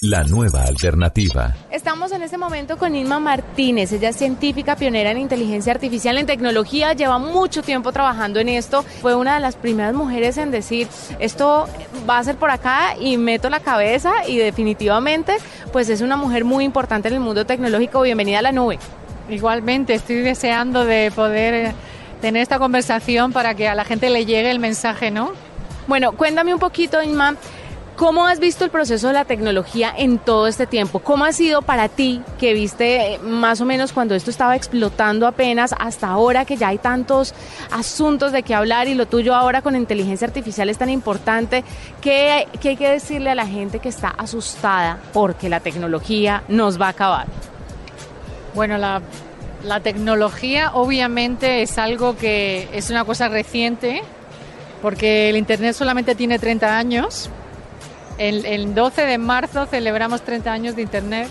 La nueva alternativa. Estamos en este momento con Inma Martínez. Ella es científica pionera en inteligencia artificial, en tecnología. Lleva mucho tiempo trabajando en esto. Fue una de las primeras mujeres en decir esto va a ser por acá y meto la cabeza. Y definitivamente, pues es una mujer muy importante en el mundo tecnológico. Bienvenida a la nube. Igualmente, estoy deseando de poder eh, tener esta conversación para que a la gente le llegue el mensaje, ¿no? Bueno, cuéntame un poquito, Inma. ¿Cómo has visto el proceso de la tecnología en todo este tiempo? ¿Cómo ha sido para ti que viste eh, más o menos cuando esto estaba explotando apenas hasta ahora que ya hay tantos asuntos de qué hablar y lo tuyo ahora con inteligencia artificial es tan importante? ¿Qué, qué hay que decirle a la gente que está asustada porque la tecnología nos va a acabar? Bueno, la, la tecnología obviamente es algo que es una cosa reciente porque el Internet solamente tiene 30 años el, el 12 de marzo celebramos 30 años de Internet.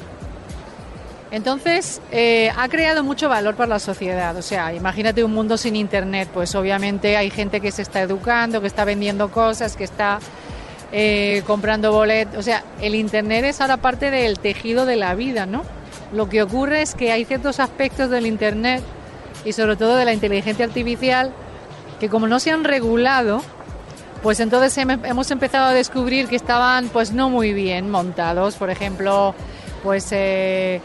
Entonces, eh, ha creado mucho valor para la sociedad. O sea, imagínate un mundo sin Internet. Pues obviamente hay gente que se está educando, que está vendiendo cosas, que está eh, comprando boletos. O sea, el Internet es ahora parte del tejido de la vida, ¿no? Lo que ocurre es que hay ciertos aspectos del Internet y sobre todo de la inteligencia artificial que como no se han regulado, pues entonces hemos empezado a descubrir que estaban pues no muy bien montados. Por ejemplo, pues eh,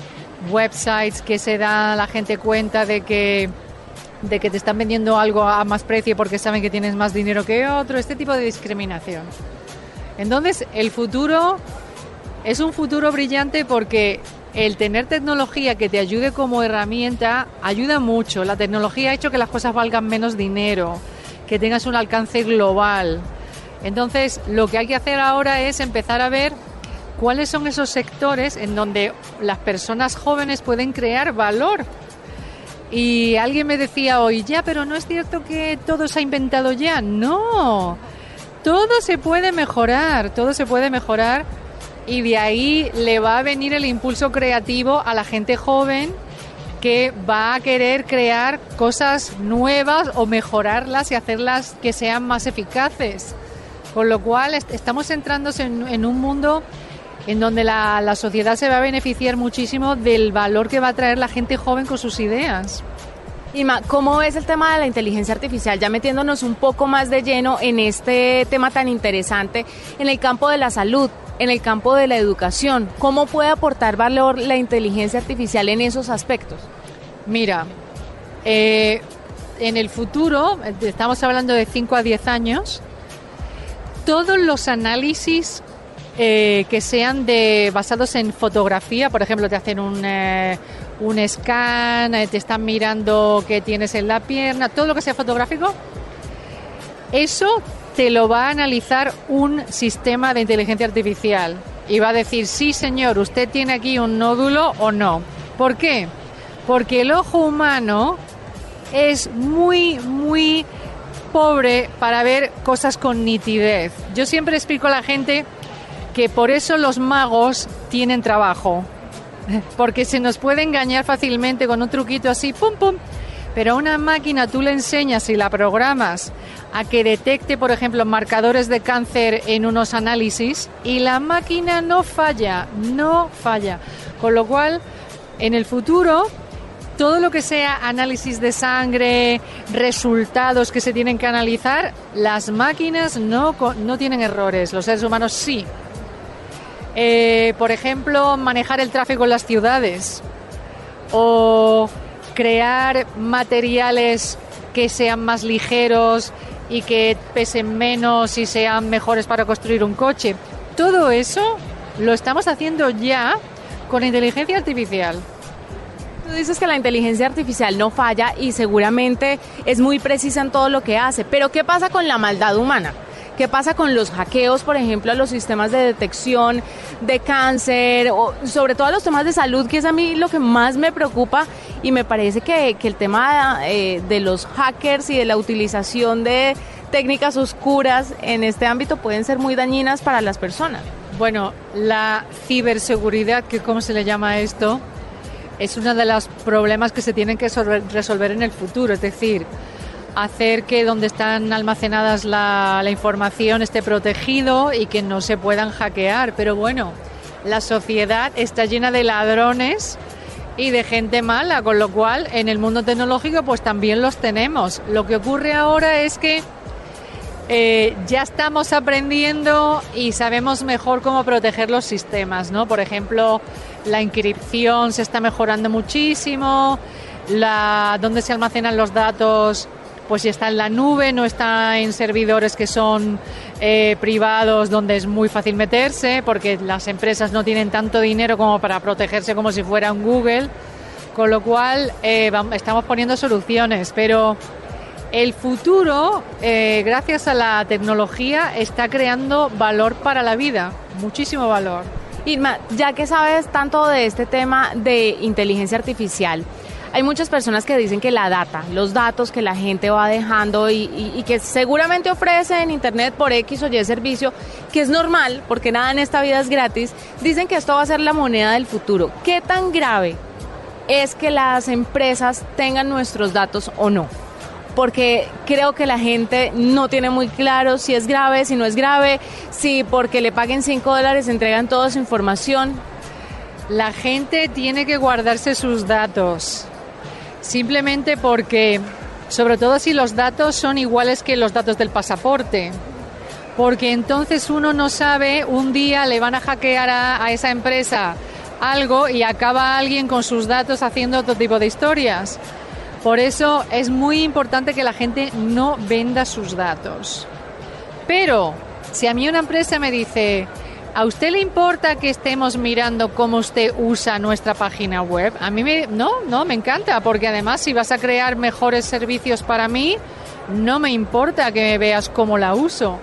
websites que se da a la gente cuenta de que de que te están vendiendo algo a más precio porque saben que tienes más dinero que otro, este tipo de discriminación. Entonces, el futuro es un futuro brillante porque el tener tecnología que te ayude como herramienta ayuda mucho. La tecnología ha hecho que las cosas valgan menos dinero que tengas un alcance global. Entonces, lo que hay que hacer ahora es empezar a ver cuáles son esos sectores en donde las personas jóvenes pueden crear valor. Y alguien me decía hoy, ya, pero no es cierto que todo se ha inventado ya. No, todo se puede mejorar, todo se puede mejorar y de ahí le va a venir el impulso creativo a la gente joven que va a querer crear cosas nuevas o mejorarlas y hacerlas que sean más eficaces. Con lo cual estamos entrándose en, un mundo en donde la, sociedad se va a beneficiar muchísimo del valor que va a traer la gente joven con sus ideas. Ima, ¿cómo es el tema de la inteligencia artificial? Ya metiéndonos un poco más de lleno en este tema tan interesante en el campo de la salud en el campo de la educación. ¿Cómo puede aportar valor la inteligencia artificial en esos aspectos? Mira, eh, en el futuro, estamos hablando de 5 a 10 años, todos los análisis eh, que sean de basados en fotografía, por ejemplo, te hacen un, eh, un scan, te están mirando qué tienes en la pierna, todo lo que sea fotográfico, eso te lo va a analizar un sistema de inteligencia artificial y va a decir, sí señor, usted tiene aquí un nódulo o no. ¿Por qué? Porque el ojo humano es muy, muy pobre para ver cosas con nitidez. Yo siempre explico a la gente que por eso los magos tienen trabajo, porque se nos puede engañar fácilmente con un truquito así, pum, pum, pero a una máquina tú le enseñas y la programas a que detecte, por ejemplo, marcadores de cáncer en unos análisis y la máquina no falla, no falla. Con lo cual, en el futuro, todo lo que sea análisis de sangre, resultados que se tienen que analizar, las máquinas no, no tienen errores, los seres humanos sí. Eh, por ejemplo, manejar el tráfico en las ciudades o crear materiales que sean más ligeros y que pesen menos y sean mejores para construir un coche. Todo eso lo estamos haciendo ya con inteligencia artificial. Tú dices que la inteligencia artificial no falla y seguramente es muy precisa en todo lo que hace, pero ¿qué pasa con la maldad humana? ¿Qué pasa con los hackeos, por ejemplo, a los sistemas de detección de cáncer o sobre todo a los temas de salud, que es a mí lo que más me preocupa y me parece que, que el tema eh, de los hackers y de la utilización de técnicas oscuras en este ámbito pueden ser muy dañinas para las personas? Bueno, la ciberseguridad, que cómo se le llama esto, es uno de los problemas que se tienen que resolver en el futuro. Es decir, hacer que donde están almacenadas la, información esté protegido y que no se puedan hackear. Pero bueno, la sociedad está llena de ladrones y de gente mala, con lo cual en el mundo tecnológico pues también los tenemos. Lo que ocurre ahora es que eh, ya estamos aprendiendo y sabemos mejor cómo proteger los sistemas, ¿no? Por ejemplo, la inscripción se está mejorando muchísimo, la, donde se almacenan los datos pues ya está en la nube, no está en servidores que son eh, privados donde es muy fácil meterse, porque las empresas no tienen tanto dinero como para protegerse como si fuera un Google, con lo cual eh, estamos poniendo soluciones, pero el futuro, eh, gracias a la tecnología, está creando valor para la vida, muchísimo valor. Irma, ya que sabes tanto de este tema de inteligencia artificial, hay muchas personas que dicen que la data, los datos que la gente va dejando y, que seguramente ofrece en Internet por X o Y servicio, que es normal, porque nada en esta vida es gratis, dicen que esto va a ser la moneda del futuro. ¿Qué tan grave es que las empresas tengan nuestros datos o no? porque creo que la gente no tiene muy claro si es grave, si no es grave, si porque le paguen 5 dólares entregan toda su información. La gente tiene que guardarse sus datos, simplemente porque, sobre todo si los datos son iguales que los datos del pasaporte, porque entonces uno no sabe, un día le van a hackear a, a esa empresa algo y acaba alguien con sus datos haciendo otro tipo de historias. Por eso es muy importante que la gente no venda sus datos. Pero si a mí una empresa me dice, ¿a usted le importa que estemos mirando cómo usted usa nuestra página web? A mí me, no, no, me encanta, porque además si vas a crear mejores servicios para mí, no me importa que me veas cómo la uso.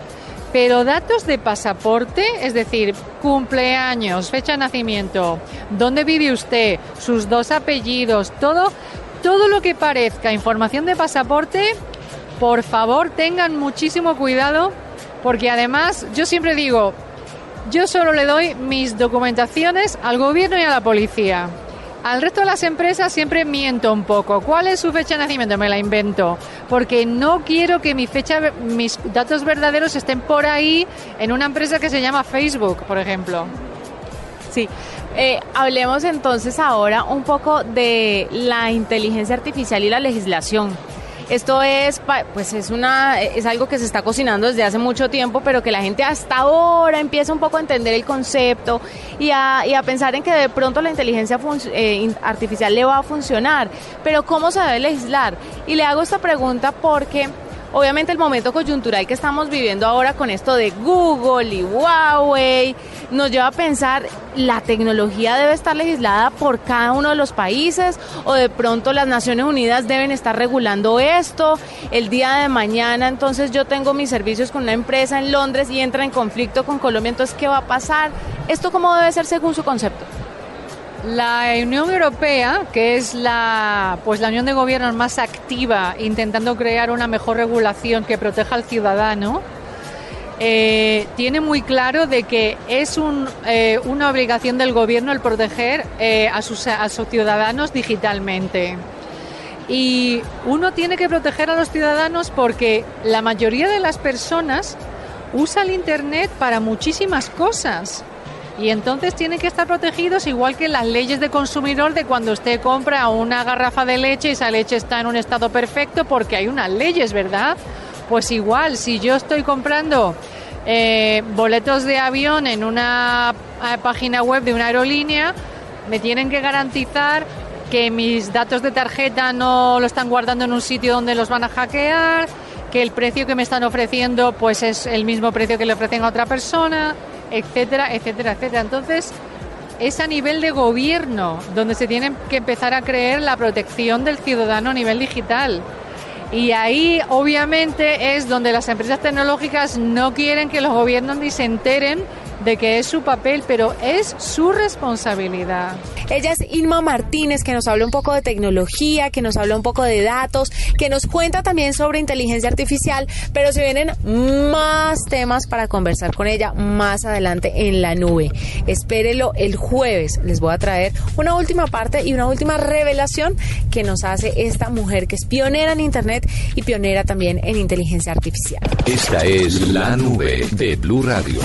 Pero datos de pasaporte, es decir, cumpleaños, fecha de nacimiento, dónde vive usted, sus dos apellidos, todo, todo lo que parezca información de pasaporte, por favor tengan muchísimo cuidado porque además yo siempre digo, yo solo le doy mis documentaciones al gobierno y a la policía. Al resto de las empresas siempre miento un poco. ¿Cuál es su fecha de nacimiento? Me la invento. Porque no quiero que mi fecha, mis datos verdaderos estén por ahí en una empresa que se llama Facebook, por ejemplo. Sí, eh, hablemos entonces ahora un poco de la inteligencia artificial y la legislación. Esto es, pues es una, es algo que se está cocinando desde hace mucho tiempo, pero que la gente hasta ahora empieza un poco a entender el concepto y a, a pensar en que de pronto la inteligencia eh, artificial le va a funcionar. Pero ¿cómo se debe legislar? Y le hago esta pregunta porque Obviamente el momento coyuntural que estamos viviendo ahora con esto de Google y Huawei nos lleva a pensar, ¿la tecnología debe estar legislada por cada uno de los países o de pronto las Naciones Unidas deben estar regulando esto? El día de mañana entonces yo tengo mis servicios con una empresa en Londres y entra en conflicto con Colombia, entonces ¿qué va a pasar? ¿Esto cómo debe ser según su concepto? La Unión Europea, que es la, pues la unión de gobiernos más activa intentando crear una mejor regulación que proteja al ciudadano, eh, tiene muy claro de que es un, eh, una obligación del gobierno el proteger eh, a, sus, a sus ciudadanos digitalmente. Y uno tiene que proteger a los ciudadanos porque la mayoría de las personas usa el Internet para muchísimas cosas y entonces tienen que estar protegidos igual que las leyes de consumidor de cuando usted compra una garrafa de leche y esa leche está en un estado perfecto porque hay unas leyes, ¿verdad? Pues igual, si yo estoy comprando eh, boletos de avión en una eh, página web de una aerolínea, me tienen que garantizar que mis datos de tarjeta no lo están guardando en un sitio donde los van a hackear, que el precio que me están ofreciendo pues es el mismo precio que le ofrecen a otra persona etcétera, etcétera, etcétera. Entonces, es a nivel de gobierno, donde se tiene que empezar a creer la protección del ciudadano a nivel digital. Y ahí obviamente es donde las empresas tecnológicas no quieren que los gobiernos ni se enteren de que es su papel, pero es su responsabilidad. Ella es Inma Martínez, que nos habla un poco de tecnología, que nos habla un poco de datos, que nos cuenta también sobre inteligencia artificial, pero se vienen más temas para conversar con ella más adelante en la nube. Espérelo el jueves. Les voy a traer una última parte y una última revelación que nos hace esta mujer que es pionera en Internet y pionera también en inteligencia artificial. Esta es la nube de Blue Radio.